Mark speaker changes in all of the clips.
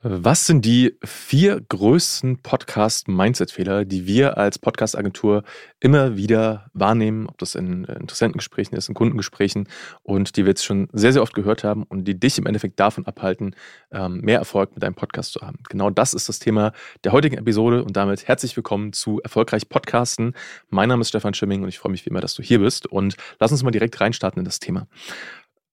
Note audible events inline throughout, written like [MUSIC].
Speaker 1: Was sind die vier größten Podcast-Mindset-Fehler, die wir als Podcast-Agentur immer wieder wahrnehmen, ob das in Interessentengesprächen ist, in Kundengesprächen und die wir jetzt schon sehr, sehr oft gehört haben und die dich im Endeffekt davon abhalten, ähm, mehr Erfolg mit deinem Podcast zu haben? Genau das ist das Thema der heutigen Episode und damit herzlich willkommen zu Erfolgreich Podcasten. Mein Name ist Stefan Schimming und ich freue mich wie immer, dass du hier bist und lass uns mal direkt reinstarten in das Thema.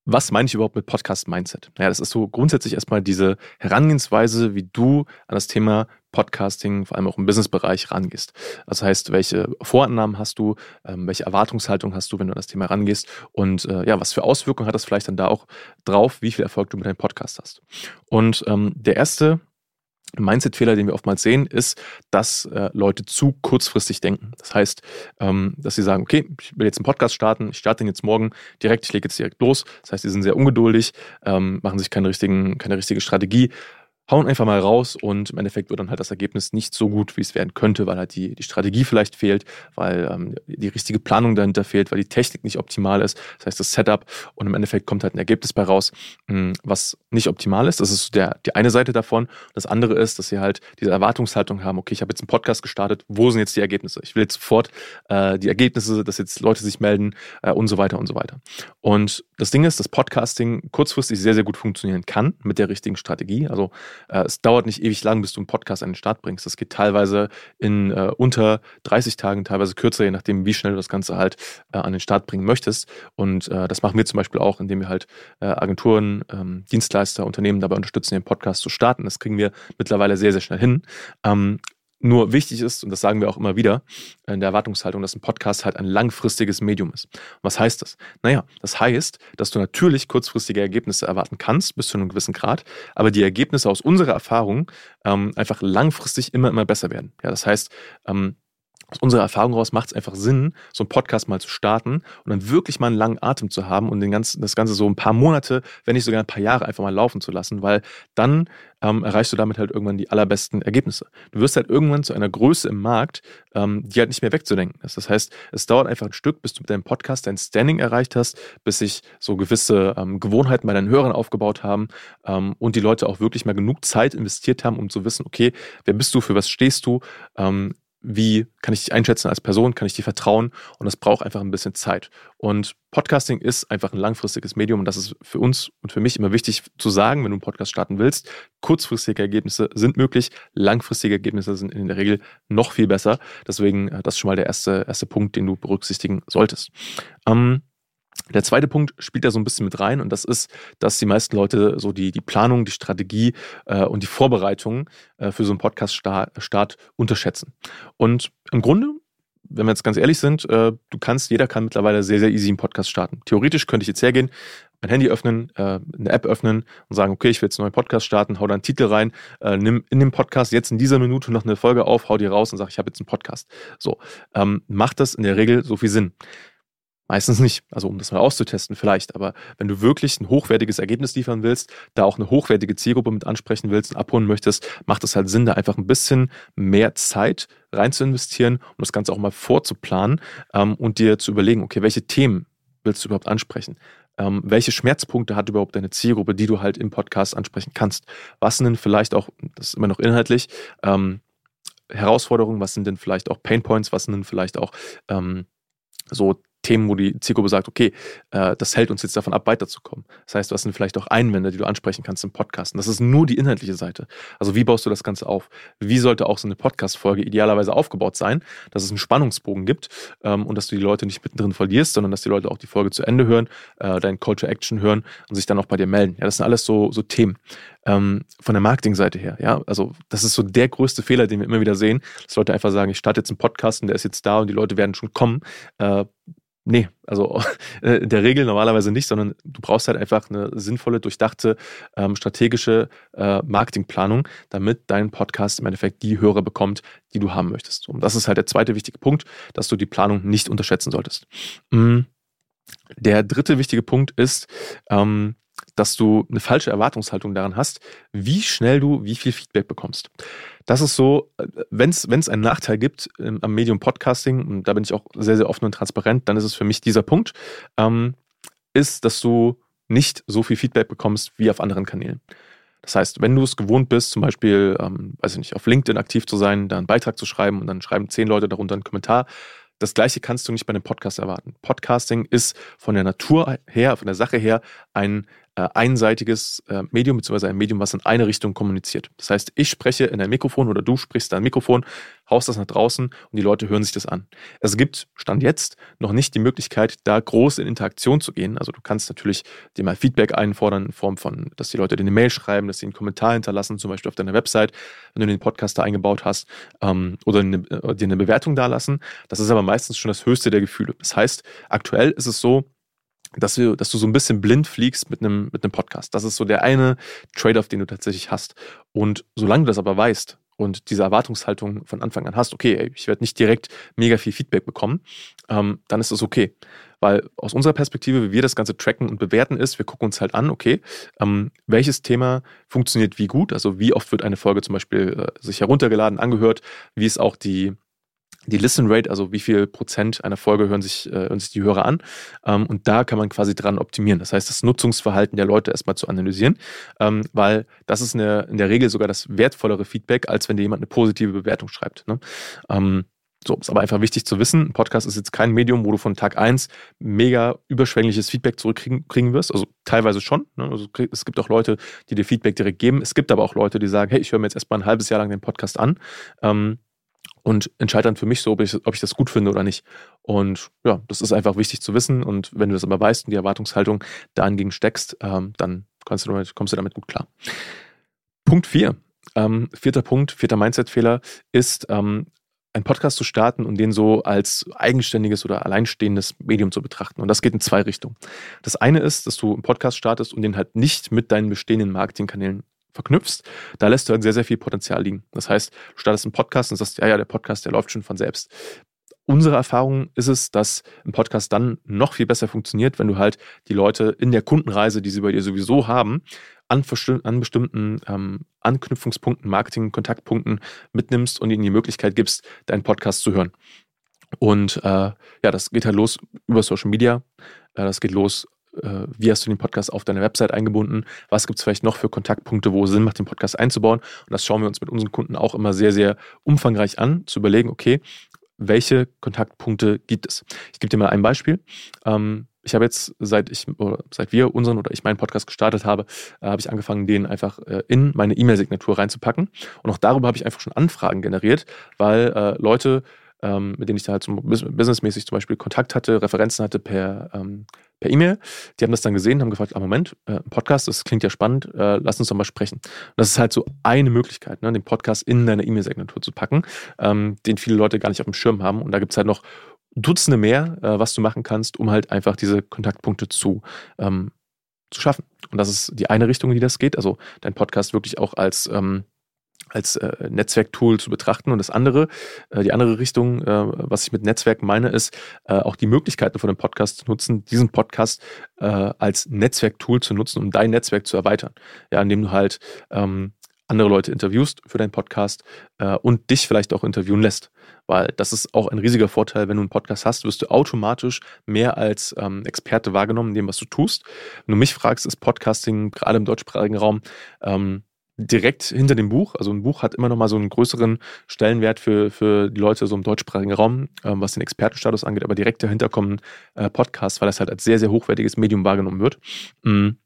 Speaker 1: Was meine ich überhaupt mit Podcast-Mindset? Ja, das ist so grundsätzlich erstmal diese Herangehensweise, wie du an das Thema Podcasting, vor allem auch im Businessbereich, rangehst. Das heißt, welche Vorannahmen hast du, ähm, welche Erwartungshaltung hast du, wenn du an das Thema rangehst und äh, ja, was für Auswirkungen hat das vielleicht dann da auch drauf, wie viel Erfolg du mit deinem Podcast hast. Und ähm, der erste Mindset-Fehler, den wir oftmals sehen, ist, dass äh, Leute zu kurzfristig denken. Das heißt, ähm, dass sie sagen, okay, ich will jetzt einen Podcast starten, ich starte den jetzt morgen direkt, ich lege jetzt direkt los. Das heißt, sie sind sehr ungeduldig, ähm, machen sich keine, richtigen, keine richtige Strategie, hauen einfach mal raus und im Endeffekt wird dann halt das Ergebnis nicht so gut, wie es werden könnte, weil halt die, die Strategie vielleicht fehlt, weil ähm, die richtige Planung dahinter fehlt, weil die Technik nicht optimal ist, das heißt das Setup und im Endeffekt kommt halt ein Ergebnis bei raus, hm, was nicht optimal ist. Das ist der, die eine Seite davon. Das andere ist, dass sie halt diese Erwartungshaltung haben, okay, ich habe jetzt einen Podcast gestartet, wo sind jetzt die Ergebnisse? Ich will jetzt sofort äh, die Ergebnisse, dass jetzt Leute sich melden äh, und so weiter und so weiter. Und das Ding ist, dass Podcasting kurzfristig sehr, sehr gut funktionieren kann mit der richtigen Strategie. Also es dauert nicht ewig lang, bis du einen Podcast an den Start bringst. Das geht teilweise in äh, unter 30 Tagen, teilweise kürzer, je nachdem, wie schnell du das Ganze halt äh, an den Start bringen möchtest. Und äh, das machen wir zum Beispiel auch, indem wir halt äh, Agenturen, ähm, Dienstleister, Unternehmen dabei unterstützen, den Podcast zu starten. Das kriegen wir mittlerweile sehr, sehr schnell hin. Nur wichtig ist, und das sagen wir auch immer wieder in der Erwartungshaltung, dass ein Podcast halt ein langfristiges Medium ist. was heißt das? Naja, das heißt, dass du natürlich kurzfristige Ergebnisse erwarten kannst, bis zu einem gewissen Grad, aber die Ergebnisse aus unserer Erfahrung ähm, einfach langfristig immer, immer besser werden. Ja, das heißt, ähm, aus unserer Erfahrung heraus macht es einfach Sinn, so einen Podcast mal zu starten und dann wirklich mal einen langen Atem zu haben und den ganzen, das Ganze so ein paar Monate, wenn nicht sogar ein paar Jahre einfach mal laufen zu lassen, weil dann ähm, erreichst du damit halt irgendwann die allerbesten Ergebnisse. Du wirst halt irgendwann zu einer Größe im Markt, ähm, die halt nicht mehr wegzudenken ist. Das heißt, es dauert einfach ein Stück, bis du mit deinem Podcast dein Standing erreicht hast, bis sich so gewisse ähm, Gewohnheiten bei deinen Hörern aufgebaut haben ähm, und die Leute auch wirklich mal genug Zeit investiert haben, um zu wissen, okay, wer bist du, für was stehst du, ähm, wie kann ich dich einschätzen als Person, kann ich dir vertrauen und das braucht einfach ein bisschen Zeit. Und Podcasting ist einfach ein langfristiges Medium und das ist für uns und für mich immer wichtig zu sagen, wenn du einen Podcast starten willst. Kurzfristige Ergebnisse sind möglich, langfristige Ergebnisse sind in der Regel noch viel besser. Deswegen, äh, das ist schon mal der erste, erste Punkt, den du berücksichtigen solltest. Ähm, der zweite Punkt spielt da so ein bisschen mit rein und das ist, dass die meisten Leute so die, die Planung, die Strategie äh, und die Vorbereitung äh, für so einen Podcast-Start unterschätzen. Und im Grunde, wenn wir jetzt ganz ehrlich sind, äh, du kannst, jeder kann mittlerweile sehr, sehr easy einen Podcast starten. Theoretisch könnte ich jetzt hergehen, mein Handy öffnen, äh, eine App öffnen und sagen, okay, ich will jetzt einen neuen Podcast starten, hau da einen Titel rein, äh, nimm in dem Podcast jetzt in dieser Minute noch eine Folge auf, hau die raus und sag, ich habe jetzt einen Podcast. So, ähm, macht das in der Regel so viel Sinn. Meistens nicht, also um das mal auszutesten vielleicht, aber wenn du wirklich ein hochwertiges Ergebnis liefern willst, da auch eine hochwertige Zielgruppe mit ansprechen willst und abholen möchtest, macht es halt Sinn, da einfach ein bisschen mehr Zeit rein zu investieren, um das Ganze auch mal vorzuplanen ähm, und dir zu überlegen, okay, welche Themen willst du überhaupt ansprechen? Ähm, welche Schmerzpunkte hat überhaupt deine Zielgruppe, die du halt im Podcast ansprechen kannst? Was sind denn vielleicht auch, das ist immer noch inhaltlich, ähm, Herausforderungen, was sind denn vielleicht auch Painpoints, was sind denn vielleicht auch ähm, so Themen, wo die Zielgruppe sagt, okay, äh, das hält uns jetzt davon ab, weiterzukommen. Das heißt, was sind vielleicht auch Einwände, die du ansprechen kannst im Podcast. Und das ist nur die inhaltliche Seite. Also wie baust du das Ganze auf? Wie sollte auch so eine Podcast-Folge idealerweise aufgebaut sein, dass es einen Spannungsbogen gibt ähm, und dass du die Leute nicht mittendrin verlierst, sondern dass die Leute auch die Folge zu Ende hören, äh, deinen Call to Action hören und sich dann auch bei dir melden. Ja, das sind alles so, so Themen. Ähm, von der Marketingseite her, ja, also das ist so der größte Fehler, den wir immer wieder sehen, dass Leute einfach sagen, ich starte jetzt einen Podcast und der ist jetzt da und die Leute werden schon kommen. Äh, Nee, also [LAUGHS] äh, in der Regel normalerweise nicht, sondern du brauchst halt einfach eine sinnvolle, durchdachte, ähm, strategische äh, Marketingplanung, damit dein Podcast im Endeffekt die Hörer bekommt, die du haben möchtest. Und das ist halt der zweite wichtige Punkt, dass du die Planung nicht unterschätzen solltest. Mm. Der dritte wichtige Punkt ist, ähm, dass du eine falsche Erwartungshaltung daran hast, wie schnell du wie viel Feedback bekommst. Das ist so, wenn es einen Nachteil gibt ähm, am Medium Podcasting, und da bin ich auch sehr, sehr offen und transparent, dann ist es für mich dieser Punkt, ähm, ist, dass du nicht so viel Feedback bekommst wie auf anderen Kanälen. Das heißt, wenn du es gewohnt bist, zum Beispiel, ähm, weiß ich nicht, auf LinkedIn aktiv zu sein, da einen Beitrag zu schreiben und dann schreiben zehn Leute darunter einen Kommentar, das gleiche kannst du nicht bei einem Podcast erwarten. Podcasting ist von der Natur her, von der Sache her ein einseitiges äh, Medium, beziehungsweise ein Medium, was in eine Richtung kommuniziert. Das heißt, ich spreche in ein Mikrofon oder du sprichst in ein Mikrofon, haust das nach draußen und die Leute hören sich das an. Es gibt, Stand jetzt, noch nicht die Möglichkeit, da groß in Interaktion zu gehen. Also du kannst natürlich dir mal Feedback einfordern in Form von, dass die Leute dir eine Mail schreiben, dass sie einen Kommentar hinterlassen, zum Beispiel auf deiner Website, wenn du den Podcast da eingebaut hast, ähm, oder eine, äh, dir eine Bewertung da lassen. Das ist aber meistens schon das höchste der Gefühle. Das heißt, aktuell ist es so, dass du, dass du so ein bisschen blind fliegst mit einem, mit einem Podcast. Das ist so der eine Trade-off, den du tatsächlich hast. Und solange du das aber weißt und diese Erwartungshaltung von Anfang an hast, okay, ich werde nicht direkt mega viel Feedback bekommen, ähm, dann ist das okay. Weil aus unserer Perspektive, wie wir das Ganze tracken und bewerten, ist, wir gucken uns halt an, okay, ähm, welches Thema funktioniert wie gut, also wie oft wird eine Folge zum Beispiel äh, sich heruntergeladen, angehört, wie ist auch die, die Listen Rate, also wie viel Prozent einer Folge hören sich, äh, hören sich die Hörer an. Ähm, und da kann man quasi dran optimieren. Das heißt, das Nutzungsverhalten der Leute erstmal zu analysieren, ähm, weil das ist eine, in der Regel sogar das wertvollere Feedback, als wenn dir jemand eine positive Bewertung schreibt. Ne? Ähm, so, ist aber einfach wichtig zu wissen. Ein Podcast ist jetzt kein Medium, wo du von Tag 1 mega überschwängliches Feedback zurückkriegen kriegen wirst. Also teilweise schon. Ne? Also es gibt auch Leute, die dir Feedback direkt geben. Es gibt aber auch Leute, die sagen, hey, ich höre mir jetzt erstmal ein halbes Jahr lang den Podcast an. Ähm, und entscheide dann für mich so, ob ich, ob ich das gut finde oder nicht. Und ja, das ist einfach wichtig zu wissen. Und wenn du das aber weißt und die Erwartungshaltung dahingegen steckst, ähm, dann kannst du damit, kommst du damit gut klar. Punkt 4. Ähm, vierter Punkt, vierter Mindset-Fehler ist, ähm, einen Podcast zu starten und den so als eigenständiges oder alleinstehendes Medium zu betrachten. Und das geht in zwei Richtungen. Das eine ist, dass du einen Podcast startest und den halt nicht mit deinen bestehenden Marketingkanälen verknüpfst, da lässt du halt sehr, sehr viel Potenzial liegen. Das heißt, du startest einen Podcast und sagst, ja, ja, der Podcast, der läuft schon von selbst. Unsere Erfahrung ist es, dass ein Podcast dann noch viel besser funktioniert, wenn du halt die Leute in der Kundenreise, die sie bei dir sowieso haben, an, an bestimmten ähm, Anknüpfungspunkten, Marketing, Kontaktpunkten mitnimmst und ihnen die Möglichkeit gibst, deinen Podcast zu hören. Und äh, ja, das geht halt los über Social Media. Äh, das geht los äh, wie hast du den Podcast auf deine Website eingebunden, was gibt es vielleicht noch für Kontaktpunkte, wo es Sinn macht, den Podcast einzubauen. Und das schauen wir uns mit unseren Kunden auch immer sehr, sehr umfangreich an, zu überlegen, okay, welche Kontaktpunkte gibt es? Ich gebe dir mal ein Beispiel. Ähm, ich habe jetzt, seit ich oder seit wir unseren oder ich meinen Podcast gestartet habe, äh, habe ich angefangen, den einfach äh, in meine E-Mail-Signatur reinzupacken. Und auch darüber habe ich einfach schon Anfragen generiert, weil äh, Leute, ähm, mit denen ich da halt zum, businessmäßig zum Beispiel Kontakt hatte, Referenzen hatte per, ähm, per E-Mail. Die haben das dann gesehen, haben gefragt, ah, Moment, äh, Podcast, das klingt ja spannend, äh, lass uns doch mal sprechen. Und das ist halt so eine Möglichkeit, ne, den Podcast in deine E-Mail-Signatur zu packen, ähm, den viele Leute gar nicht auf dem Schirm haben. Und da gibt es halt noch Dutzende mehr, äh, was du machen kannst, um halt einfach diese Kontaktpunkte zu, ähm, zu schaffen. Und das ist die eine Richtung, in die das geht. Also dein Podcast wirklich auch als ähm, als äh, Netzwerktool zu betrachten. Und das andere, äh, die andere Richtung, äh, was ich mit Netzwerk meine, ist äh, auch die Möglichkeiten von dem Podcast zu nutzen, diesen Podcast äh, als Netzwerktool zu nutzen, um dein Netzwerk zu erweitern. Ja, indem du halt ähm, andere Leute interviewst für deinen Podcast äh, und dich vielleicht auch interviewen lässt. Weil das ist auch ein riesiger Vorteil, wenn du einen Podcast hast, wirst du automatisch mehr als ähm, Experte wahrgenommen in dem, was du tust. Wenn du mich fragst, ist Podcasting gerade im deutschsprachigen Raum ähm, direkt hinter dem Buch. Also ein Buch hat immer noch mal so einen größeren Stellenwert für, für die Leute so im deutschsprachigen Raum, ähm, was den Expertenstatus angeht, aber direkt dahinter kommen äh, Podcasts, weil das halt als sehr, sehr hochwertiges Medium wahrgenommen wird. Mhm.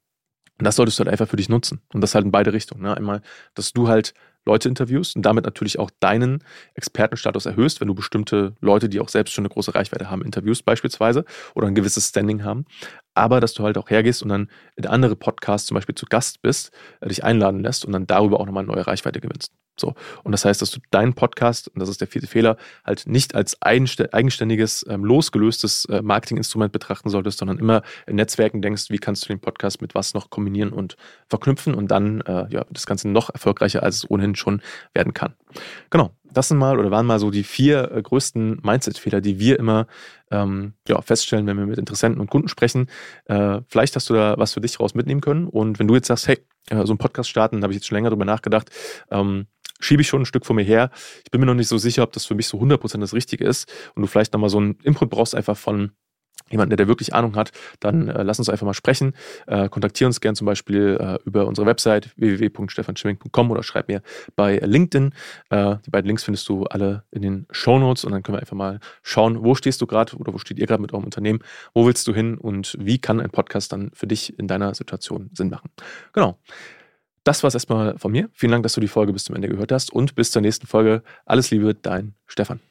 Speaker 1: Das solltest du halt einfach für dich nutzen. Und das halt in beide Richtungen. Ne? Einmal, dass du halt Leute interviewst und damit natürlich auch deinen Expertenstatus erhöhst, wenn du bestimmte Leute, die auch selbst schon eine große Reichweite haben, interviewst beispielsweise oder ein gewisses Standing haben. Aber dass du halt auch hergehst und dann in andere Podcasts zum Beispiel zu Gast bist, äh, dich einladen lässt und dann darüber auch nochmal neue Reichweite gewinnst. So. Und das heißt, dass du deinen Podcast, und das ist der vierte Fehler, halt nicht als eigenständiges, ähm, losgelöstes äh, Marketinginstrument betrachten solltest, sondern immer in Netzwerken denkst, wie kannst du den Podcast mit was noch kombinieren und verknüpfen und dann äh, ja, das Ganze noch erfolgreicher, als es ohnehin schon werden kann. Genau. Das sind mal oder waren mal so die vier äh, größten Mindset-Fehler, die wir immer ähm, ja, feststellen, wenn wir mit Interessenten und Kunden sprechen. Äh, vielleicht hast du da was für dich raus mitnehmen können. Und wenn du jetzt sagst, hey, äh, so einen Podcast starten, habe ich jetzt schon länger drüber nachgedacht, ähm, schiebe ich schon ein Stück vor mir her. Ich bin mir noch nicht so sicher, ob das für mich so 100% das Richtige ist und du vielleicht nochmal so einen Input brauchst einfach von jemanden, der wirklich Ahnung hat, dann äh, lass uns einfach mal sprechen. Äh, kontaktiere uns gerne zum Beispiel äh, über unsere Website www.stefanschimming.com oder schreib mir bei LinkedIn. Äh, die beiden Links findest du alle in den Show Notes und dann können wir einfach mal schauen, wo stehst du gerade oder wo steht ihr gerade mit eurem Unternehmen, wo willst du hin und wie kann ein Podcast dann für dich in deiner Situation Sinn machen. Genau. Das war es erstmal von mir. Vielen Dank, dass du die Folge bis zum Ende gehört hast und bis zur nächsten Folge. Alles Liebe, dein Stefan.